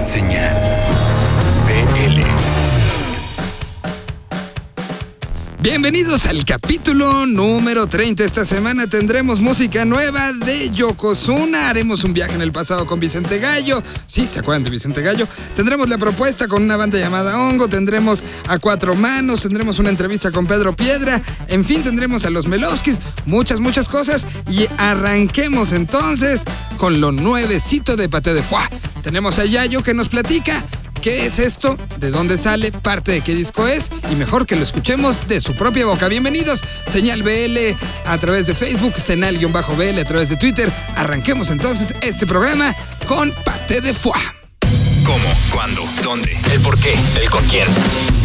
Señal Bienvenidos al capítulo número 30. Esta semana tendremos música nueva de Yokozuna. Haremos un viaje en el pasado con Vicente Gallo. Sí, ¿se acuerdan de Vicente Gallo? Tendremos la propuesta con una banda llamada Hongo. Tendremos a Cuatro Manos. Tendremos una entrevista con Pedro Piedra. En fin, tendremos a los Meloskis. Muchas, muchas cosas. Y arranquemos entonces con lo nuevecito de Pate de Foie. Tenemos a Yayo que nos platica ¿Qué es esto? ¿De dónde sale? ¿Parte de qué disco es? Y mejor que lo escuchemos de su propia boca. Bienvenidos, Señal BL a través de Facebook, Senal-BL a través de Twitter. Arranquemos entonces este programa con Pate de Foie. ¿Cómo? ¿Cuándo? ¿Dónde? ¿El por qué? ¿El con quién?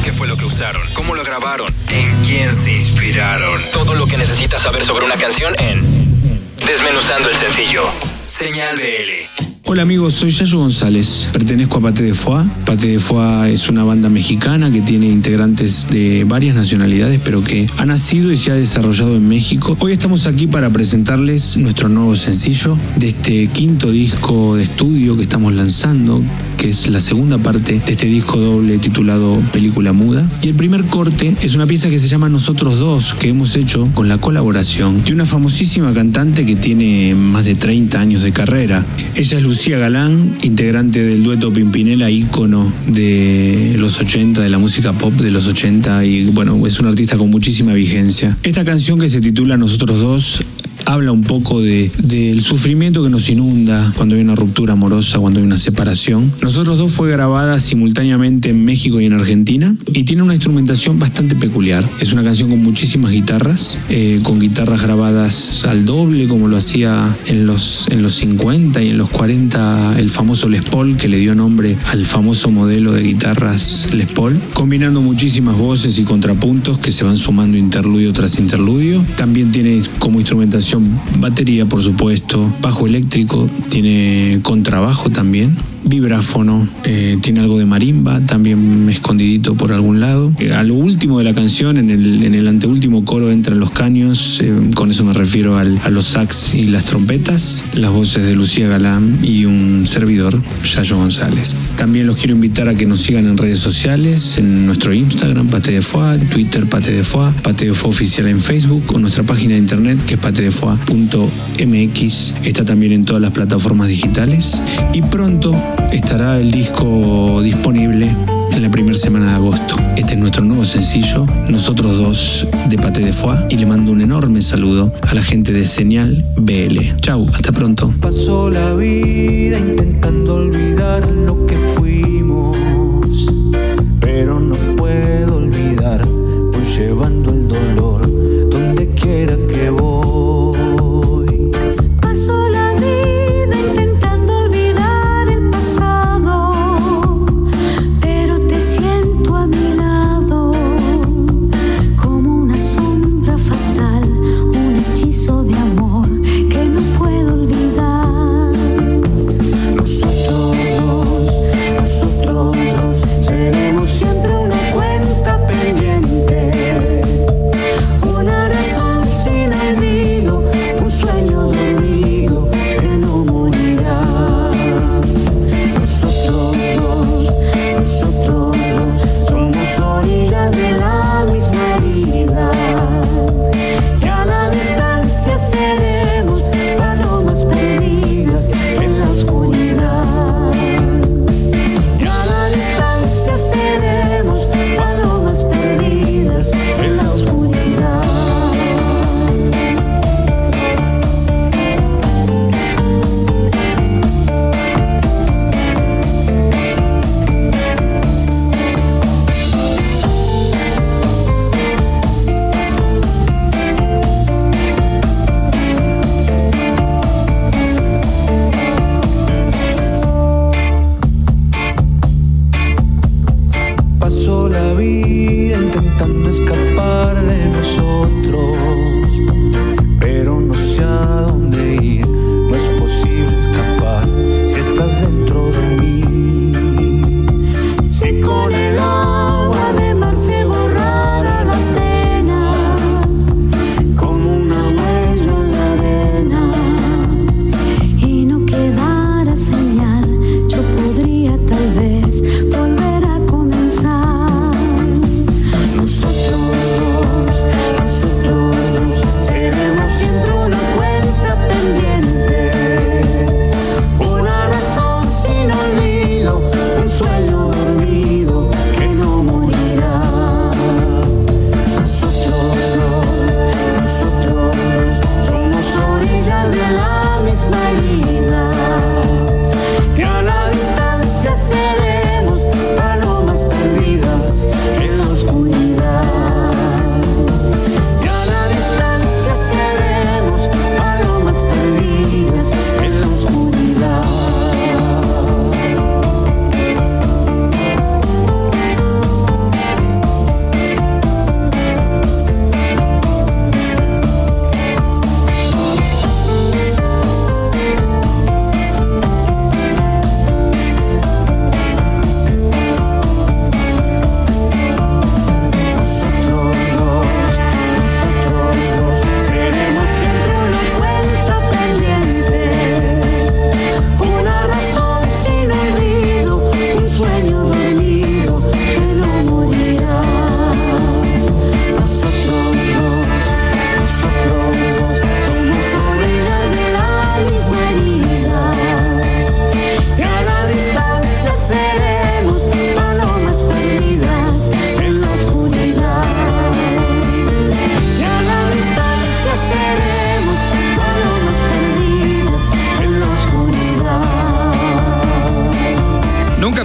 ¿Qué fue lo que usaron? ¿Cómo lo grabaron? ¿En quién se inspiraron? Todo lo que necesitas saber sobre una canción en Desmenuzando el sencillo. Señal BL. Hola amigos, soy Yayo González, pertenezco a Pate de Foie. Pate de Foie es una banda mexicana que tiene integrantes de varias nacionalidades, pero que ha nacido y se ha desarrollado en México. Hoy estamos aquí para presentarles nuestro nuevo sencillo de este quinto disco de estudio que estamos lanzando, que es la segunda parte de este disco doble titulado Película Muda. Y el primer corte es una pieza que se llama Nosotros Dos, que hemos hecho con la colaboración de una famosísima cantante que tiene más de 30 años de carrera. Ella es Lucía Galán, integrante del dueto Pimpinela, ícono de los 80, de la música pop de los 80 y bueno, es una artista con muchísima vigencia. Esta canción que se titula Nosotros Dos habla un poco de, del sufrimiento que nos inunda cuando hay una ruptura amorosa, cuando hay una separación. Nosotros dos fue grabada simultáneamente en México y en Argentina y tiene una instrumentación bastante peculiar. Es una canción con muchísimas guitarras, eh, con guitarras grabadas al doble, como lo hacía en los, en los 50 y en los 40 el famoso Les Paul, que le dio nombre al famoso modelo de guitarras Les Paul, combinando muchísimas voces y contrapuntos que se van sumando interludio tras interludio. También tiene como instrumentación batería, por supuesto, bajo eléctrico, tiene contrabajo también vibráfono, eh, tiene algo de marimba, también escondidito por algún lado. Eh, a lo último de la canción, en el, en el anteúltimo coro entran los caños, eh, con eso me refiero al, a los sax y las trompetas, las voces de Lucía Galán y un servidor, Yayo González. También los quiero invitar a que nos sigan en redes sociales, en nuestro Instagram, Pate de Foie, Twitter, Pate de Foie, Pate de Foie oficial en Facebook, o nuestra página de internet que es patedefoie.mx. Está también en todas las plataformas digitales. Y pronto estará el disco disponible en la primera semana de agosto. Este es nuestro nuevo sencillo, Nosotros dos de Pate de Foie, y le mando un enorme saludo a la gente de Señal BL. Chau, hasta pronto. Pasó la vida intentando olvidar lo que fuimos, pero no puedo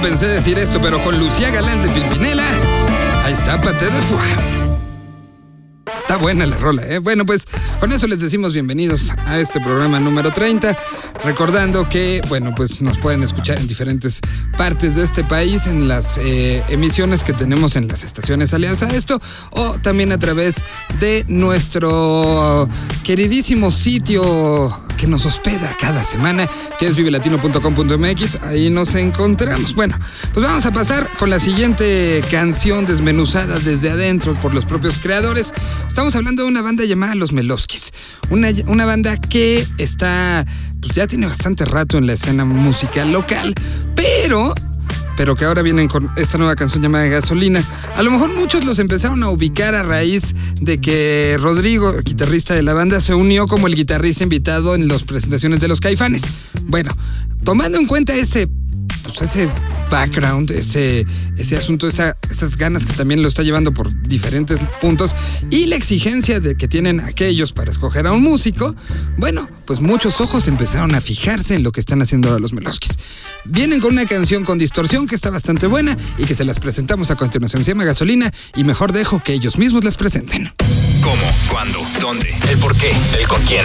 Pensé decir esto, pero con Lucía Galán de Pimpinela, ahí está Pate de Foie. Está buena la rola, ¿eh? Bueno, pues con eso les decimos bienvenidos a este programa número 30. Recordando que, bueno, pues nos pueden escuchar en diferentes partes de este país, en las eh, emisiones que tenemos en las estaciones Alianza Esto, o también a través de nuestro queridísimo sitio que nos hospeda cada semana, que es vivelatino.com.mx. Ahí nos encontramos. Bueno, pues vamos a pasar con la siguiente canción desmenuzada desde adentro por los propios creadores. Estamos hablando de una banda llamada Los Meloskis. Una, una banda que está, pues ya tiene bastante rato en la escena musical local, pero pero que ahora vienen con esta nueva canción llamada Gasolina. A lo mejor muchos los empezaron a ubicar a raíz de que Rodrigo, guitarrista de la banda, se unió como el guitarrista invitado en las presentaciones de los Caifanes. Bueno, tomando en cuenta ese, pues ese background, ese, ese asunto, esa- esas ganas que también lo está llevando por diferentes puntos y la exigencia de que tienen aquellos para escoger a un músico, bueno, pues muchos ojos empezaron a fijarse en lo que están haciendo ahora los Meloskis. Vienen con una canción con distorsión que está bastante buena y que se las presentamos a continuación. Se llama Gasolina y mejor dejo que ellos mismos las presenten. ¿Cómo? ¿Cuándo? ¿Dónde? ¿El por qué? ¿El con quién?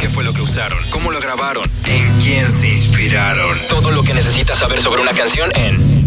¿Qué fue lo que usaron? ¿Cómo lo grabaron? ¿En quién se inspiraron? Todo lo que necesitas saber sobre una canción en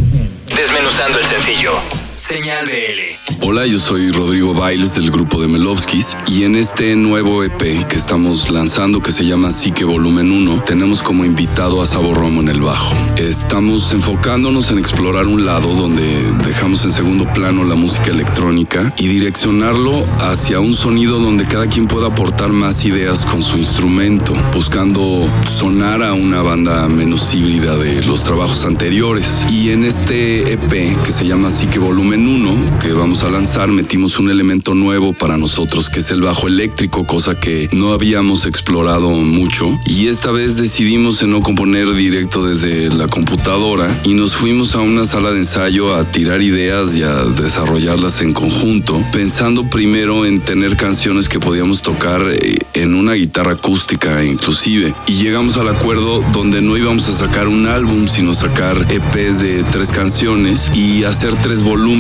Desmenuzando el sencillo. Señal BL. Hola, yo soy Rodrigo Bailes del grupo de Melovskis y en este nuevo EP que estamos lanzando que se llama Psique Volumen 1 tenemos como invitado a Sabo Romo en el bajo. Estamos enfocándonos en explorar un lado donde dejamos en segundo plano la música electrónica y direccionarlo hacia un sonido donde cada quien pueda aportar más ideas con su instrumento, buscando sonar a una banda menos híbrida de los trabajos anteriores. Y en este EP que se llama Psique Volumen 1 que vamos a lanzar metimos un elemento nuevo para nosotros que es el bajo eléctrico, cosa que no habíamos explorado mucho. Y esta vez decidimos en no componer directo desde la computadora y nos fuimos a una sala de ensayo a tirar ideas y a desarrollarlas en conjunto, pensando primero en tener canciones que podíamos tocar eh, en una guitarra acústica inclusive. Y llegamos al acuerdo donde no íbamos a sacar un álbum, sino sacar EPs de tres canciones y hacer tres volúmenes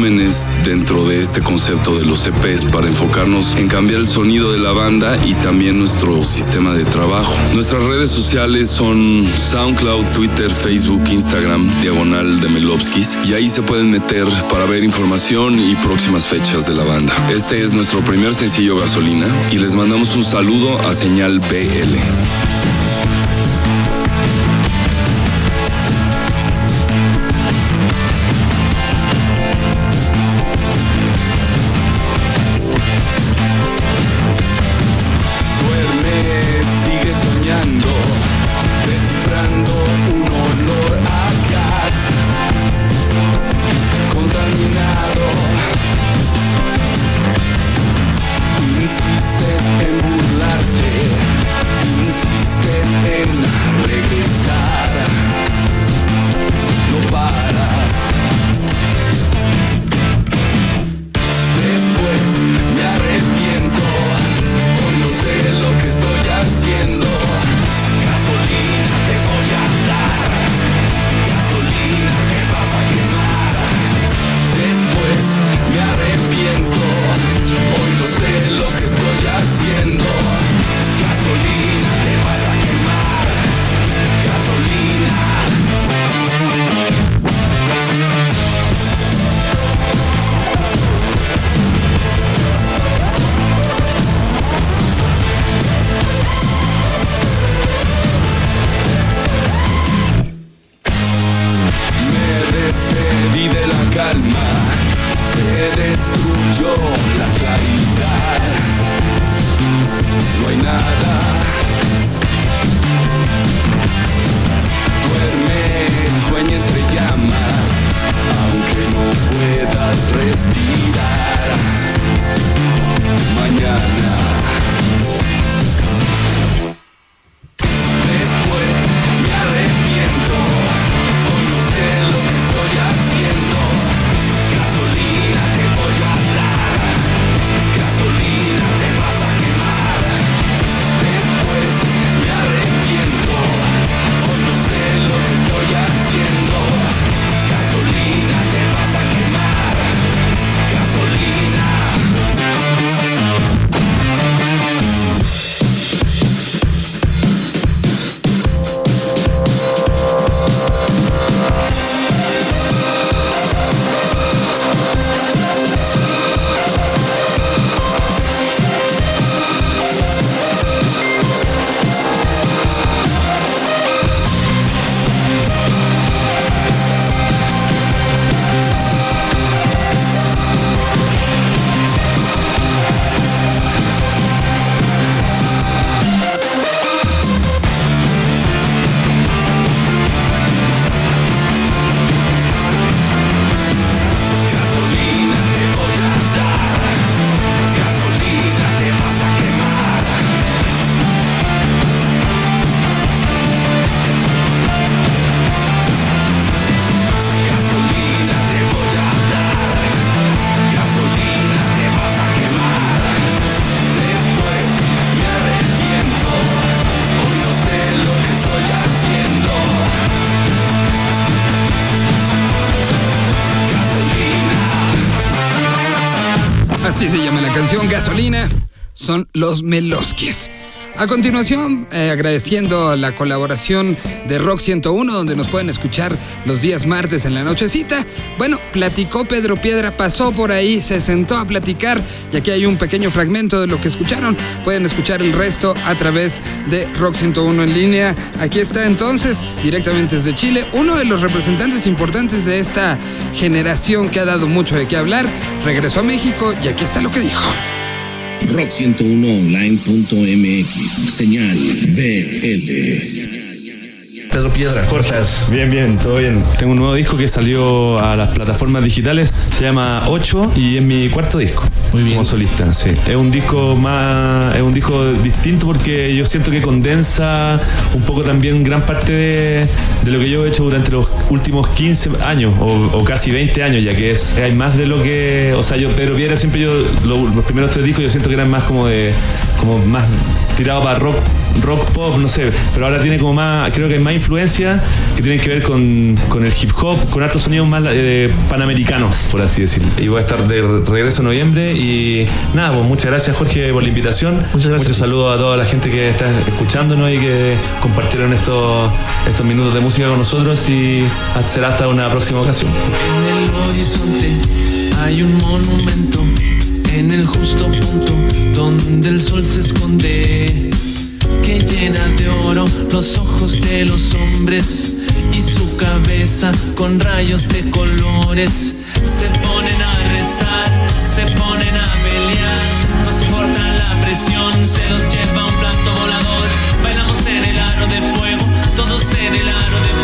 dentro de este concepto de los EPs para enfocarnos en cambiar el sonido de la banda y también nuestro sistema de trabajo. Nuestras redes sociales son SoundCloud, Twitter, Facebook, Instagram, diagonal de Melovskis y ahí se pueden meter para ver información y próximas fechas de la banda. Este es nuestro primer sencillo Gasolina y les mandamos un saludo a Señal BL. Gasolina. Son los Meloskis. A continuación, eh, agradeciendo la colaboración de Rock 101, donde nos pueden escuchar los días martes en la nochecita. Bueno, platicó Pedro Piedra, pasó por ahí, se sentó a platicar y aquí hay un pequeño fragmento de lo que escucharon. Pueden escuchar el resto a través de Rock 101 en línea. Aquí está entonces, directamente desde Chile, uno de los representantes importantes de esta generación que ha dado mucho de qué hablar. Regresó a México y aquí está lo que dijo. rock101online.mx. Señal BL. Pedro Piedra, cortas. Bien, bien, todo bien. Tengo un nuevo disco que salió a las plataformas digitales. Se llama 8 y es mi cuarto disco. Muy bien. Como solista, sí. Es un disco más. Es un disco distinto porque yo siento que condensa un poco también gran parte de, de lo que yo he hecho durante los últimos 15 años o, o casi 20 años, ya que es, hay más de lo que. O sea, yo, Pedro Piedra siempre yo. lo- los primeros tres discos yo siento que eran más como de. como más tirado para rock rock pop, no sé, pero ahora tiene como más, creo que hay más influencia que tienen que ver con, con el hip hop, con hartos sonidos más eh, panamericanos, por así decirlo. Y voy a estar de re- regreso en noviembre y nada, pues muchas gracias Jorge por la invitación. Muchas gracias. Muchos saludos a toda la gente que está escuchándonos y que compartieron estos, estos minutos de música con nosotros y será hasta una próxima ocasión. En el horizonte hay un monumento en el justo punto donde el sol se esconde llena de oro los ojos de los hombres y su cabeza con rayos de colores. Se ponen a rezar, se ponen a pelear, no soportan la presión, se los lleva un plato volador, bailamos en el aro de fuego, todos en el aro de fuego,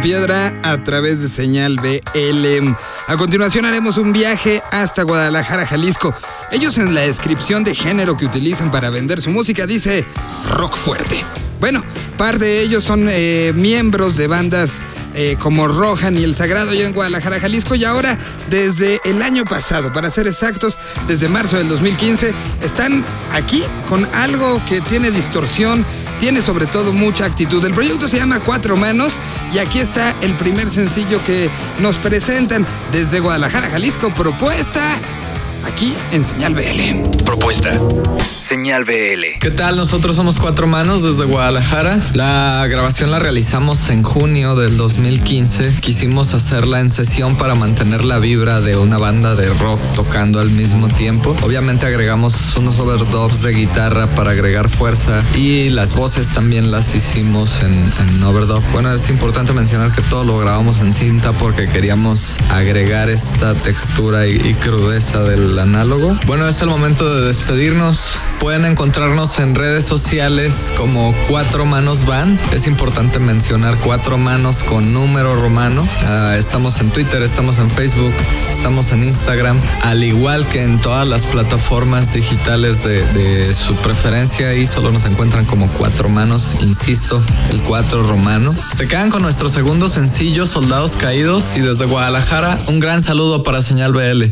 Piedra a través de señal BL. A continuación haremos un viaje hasta Guadalajara, Jalisco. Ellos en la descripción de género que utilizan para vender su música dice rock fuerte. Bueno, par de ellos son eh, miembros de bandas eh, como Rohan y El Sagrado allá en Guadalajara, Jalisco y ahora desde el año pasado, para ser exactos, desde marzo del 2015, están aquí con algo que tiene distorsión, tiene sobre todo mucha actitud. El proyecto se llama Cuatro Manos y aquí está el primer sencillo que nos presentan desde Guadalajara, Jalisco, propuesta aquí en Señal BL. Propuesta. Señal BL. ¿Qué tal? Nosotros somos Cuatro Manos desde Guadalajara. La grabación la realizamos en junio del 2015. Quisimos hacerla en sesión para mantener la vibra de una banda de rock tocando al mismo tiempo. Obviamente agregamos unos overdubs de guitarra para agregar fuerza y las voces también las hicimos en, en overdub. Bueno, es importante mencionar que todo lo grabamos en cinta porque queríamos agregar esta textura y, y crudeza del análogo. Bueno, es el momento de despedirnos. Pueden encontrarnos en redes sociales como Cuatro Manos Band. Es importante mencionar Cuatro Manos con número romano. Ah, estamos en Twitter, estamos en Facebook, estamos en Instagram, al igual que en todas las plataformas digitales de, de su preferencia. Y solo nos encuentran como Cuatro Manos, insisto, el Cuatro Romano. Se quedan con nuestro segundo sencillo, Soldados Caídos. Y desde Guadalajara, un gran saludo para Señal BL.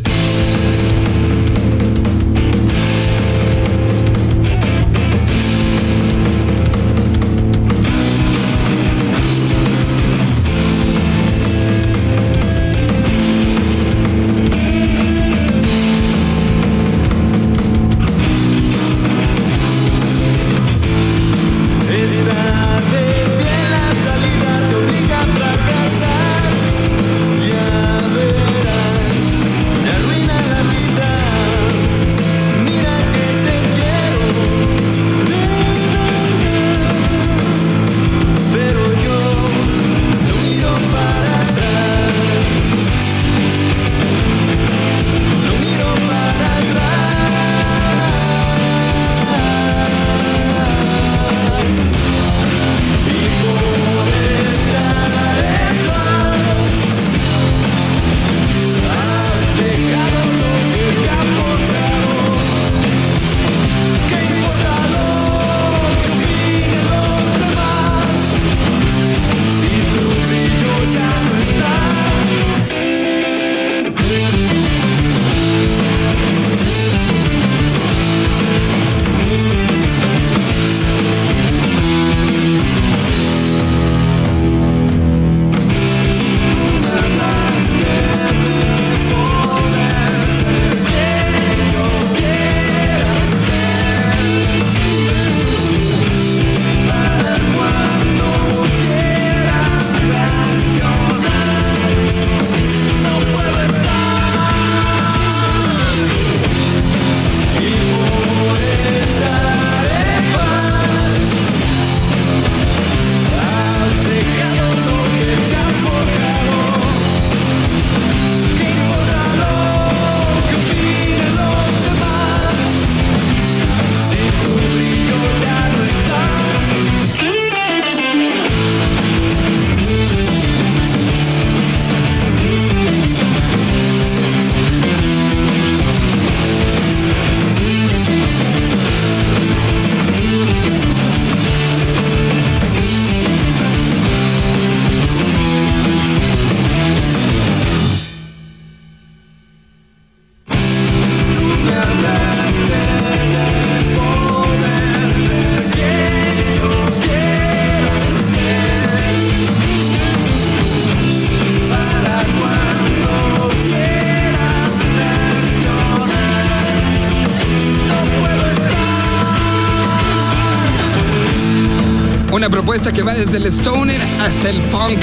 El stoner hasta el punk.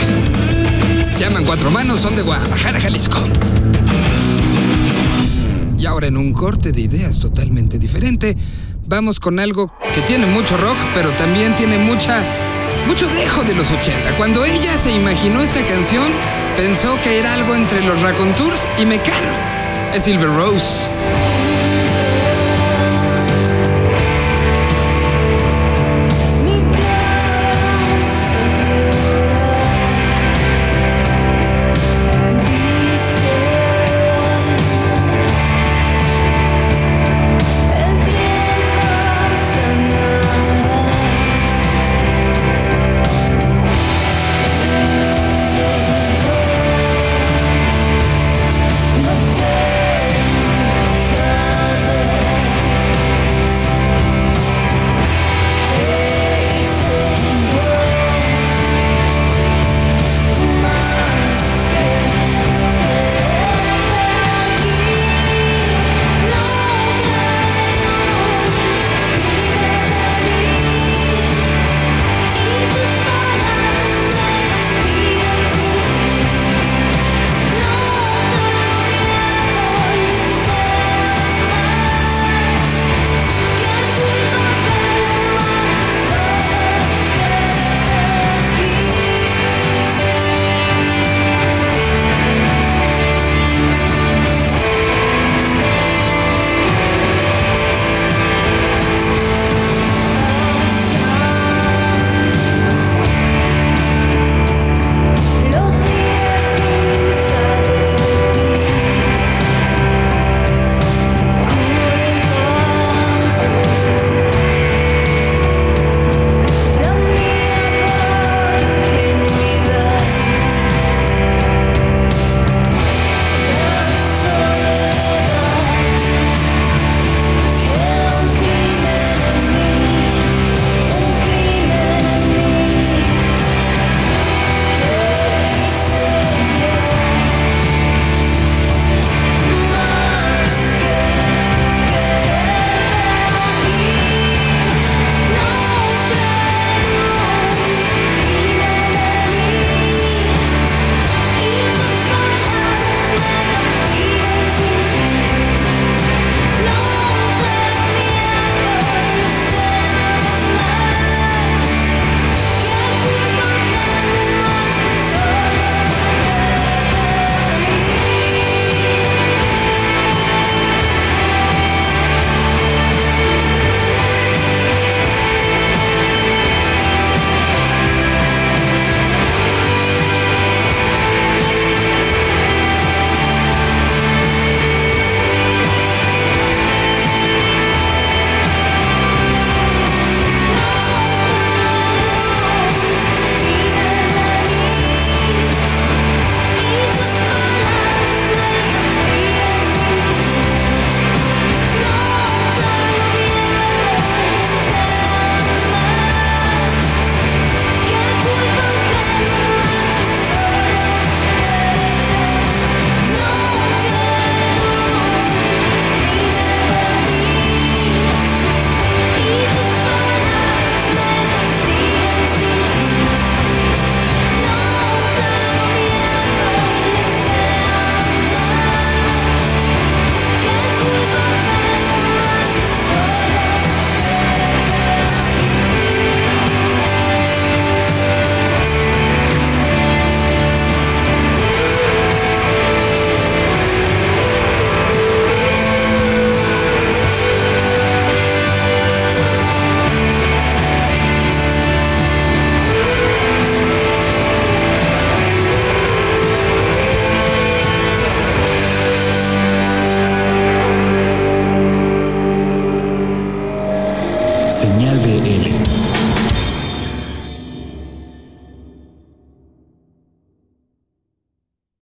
Se llaman Cuatro Manos, son de Guadalajara, Jalisco. Y ahora en un corte de ideas totalmente diferente, vamos con algo que tiene mucho rock, pero también tiene mucha mucho dejo de los 80. Cuando ella se imaginó esta canción, pensó que era algo entre los Raconteurs y Mecano. Es Silver Rose.